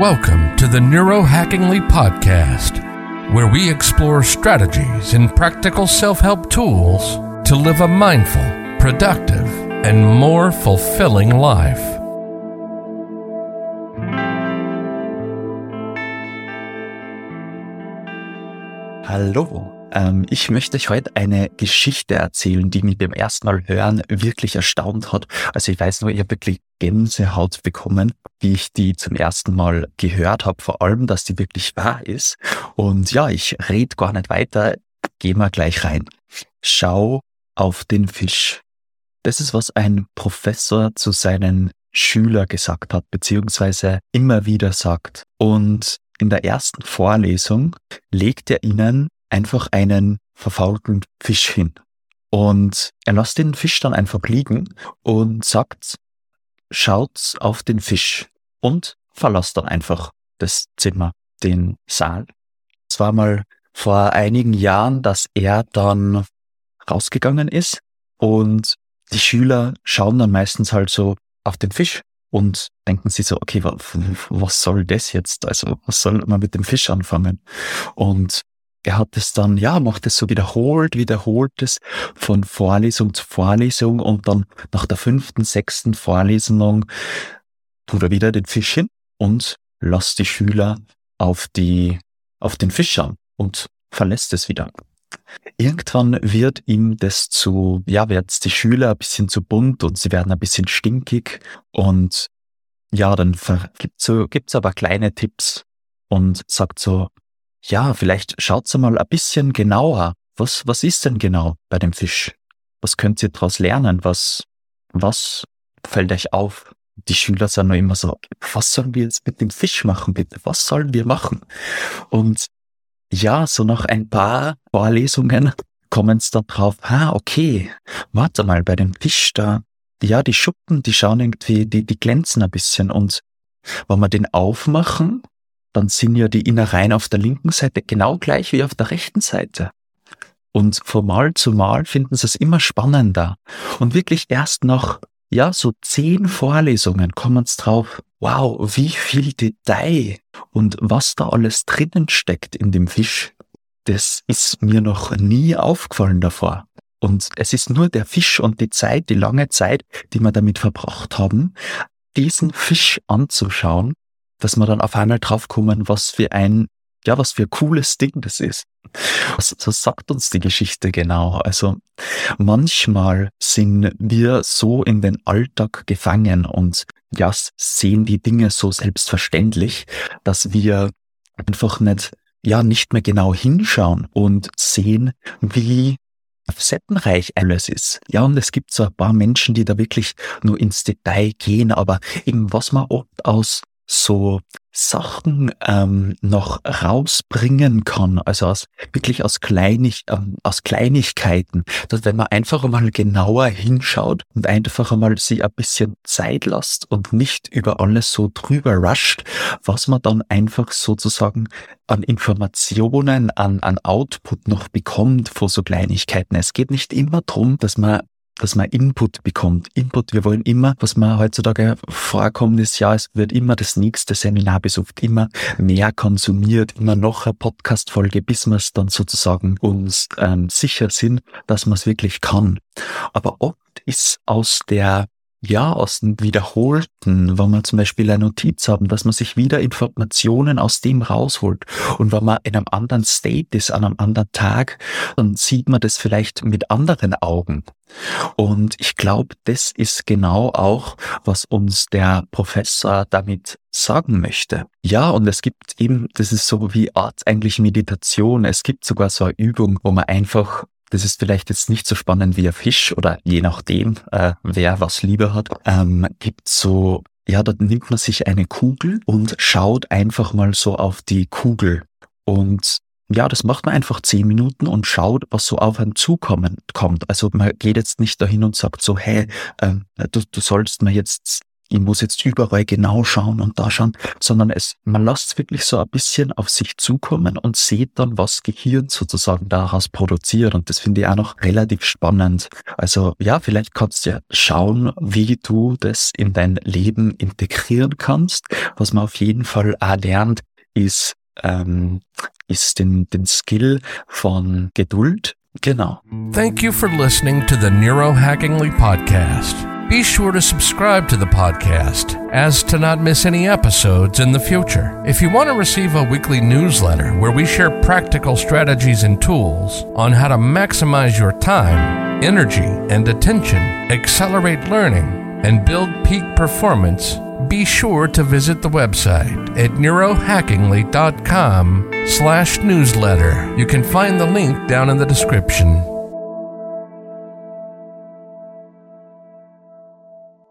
Welcome to the Neurohackingly Podcast, where we explore strategies and practical self help tools to live a mindful, productive, and more fulfilling life. Hallo, ähm, ich möchte euch heute eine Geschichte erzählen, die mich beim ersten Mal hören wirklich erstaunt hat. Also ich weiß nur, ich habe wirklich Gänsehaut bekommen, wie ich die zum ersten Mal gehört habe, vor allem, dass die wirklich wahr ist. Und ja, ich rede gar nicht weiter, gehen wir gleich rein. Schau auf den Fisch. Das ist, was ein Professor zu seinen Schüler gesagt hat, beziehungsweise immer wieder sagt. Und in der ersten Vorlesung legt er ihnen einfach einen verfaulten Fisch hin. Und er lässt den Fisch dann einfach liegen und sagt, schaut auf den Fisch und verlasst dann einfach das Zimmer, den Saal. Es war mal vor einigen Jahren, dass er dann rausgegangen ist und die Schüler schauen dann meistens halt so auf den Fisch und denken sich so, okay, was soll das jetzt? Also was soll man mit dem Fisch anfangen? Und er hat es dann, ja, macht es so wiederholt, wiederholt es von Vorlesung zu Vorlesung und dann nach der fünften, sechsten Vorlesung tut er wieder den Fisch hin und lässt die Schüler auf die, auf den Fisch schauen und verlässt es wieder. Irgendwann wird ihm das zu, ja, wird's die Schüler ein bisschen zu bunt und sie werden ein bisschen stinkig und ja, dann gibt's so, gibt's aber kleine Tipps und sagt so, ja, vielleicht schaut's mal ein bisschen genauer. Was, was ist denn genau bei dem Fisch? Was könnt ihr daraus lernen? Was, was fällt euch auf? Die Schüler sind noch immer so, was sollen wir jetzt mit dem Fisch machen, bitte? Was sollen wir machen? Und ja, so nach ein paar Vorlesungen kommen es dann drauf, ah, okay, warte mal, bei dem Fisch da, ja, die Schuppen, die schauen irgendwie, die, die glänzen ein bisschen und wenn wir den aufmachen, dann sind ja die Innereien auf der linken Seite genau gleich wie auf der rechten Seite. Und von Mal zu Mal finden sie es immer spannender. Und wirklich erst nach, ja, so zehn Vorlesungen kommen sie drauf, wow, wie viel Detail und was da alles drinnen steckt in dem Fisch. Das ist mir noch nie aufgefallen davor. Und es ist nur der Fisch und die Zeit, die lange Zeit, die wir damit verbracht haben, diesen Fisch anzuschauen dass wir dann auf einmal draufkommen, was für ein, ja, was für ein cooles Ding das ist. Was, was sagt uns die Geschichte genau? Also manchmal sind wir so in den Alltag gefangen und ja, sehen die Dinge so selbstverständlich, dass wir einfach nicht, ja, nicht mehr genau hinschauen und sehen, wie facettenreich alles ist. Ja, und es gibt so ein paar Menschen, die da wirklich nur ins Detail gehen, aber eben was man oft aus so Sachen ähm, noch rausbringen kann, also aus wirklich aus, Kleinig, ähm, aus Kleinigkeiten, dass wenn man einfach einmal genauer hinschaut und einfach einmal sich ein bisschen Zeit lässt und nicht über alles so drüber rusht, was man dann einfach sozusagen an Informationen, an, an Output noch bekommt vor so Kleinigkeiten. Es geht nicht immer drum, dass man dass man Input bekommt. Input, wir wollen immer, was man heutzutage vorkommt, ist ja, es wird immer das nächste Seminar besucht, immer mehr konsumiert, immer noch eine Podcast-Folge, bis wir es dann sozusagen uns ähm, sicher sind, dass man es wirklich kann. Aber oft ist aus der ja, aus dem Wiederholten, wenn wir zum Beispiel eine Notiz haben, dass man sich wieder Informationen aus dem rausholt. Und wenn man in einem anderen State ist, an einem anderen Tag, dann sieht man das vielleicht mit anderen Augen. Und ich glaube, das ist genau auch, was uns der Professor damit sagen möchte. Ja, und es gibt eben, das ist so wie Art eigentlich Meditation. Es gibt sogar so eine Übung, wo man einfach das ist vielleicht jetzt nicht so spannend wie ein Fisch oder je nachdem, äh, wer was lieber hat, ähm, gibt so, ja, da nimmt man sich eine Kugel und schaut einfach mal so auf die Kugel. Und ja, das macht man einfach zehn Minuten und schaut, was so auf einen zukommen kommt. Also man geht jetzt nicht dahin und sagt so, hey, ähm, du, du sollst mir jetzt ich muss jetzt überall genau schauen und da schauen, sondern es, man lässt es wirklich so ein bisschen auf sich zukommen und sieht dann, was Gehirn sozusagen daraus produziert. Und das finde ich auch noch relativ spannend. Also ja, vielleicht kannst du ja schauen, wie du das in dein Leben integrieren kannst. Was man auf jeden Fall auch lernt, ist, ähm, ist den, den Skill von Geduld. Genau. Thank you for listening to the Neurohackingly podcast. Be sure to subscribe to the podcast as to not miss any episodes in the future. If you want to receive a weekly newsletter where we share practical strategies and tools on how to maximize your time, energy, and attention, accelerate learning, and build peak performance, be sure to visit the website at neurohackingly.com slash newsletter. You can find the link down in the description.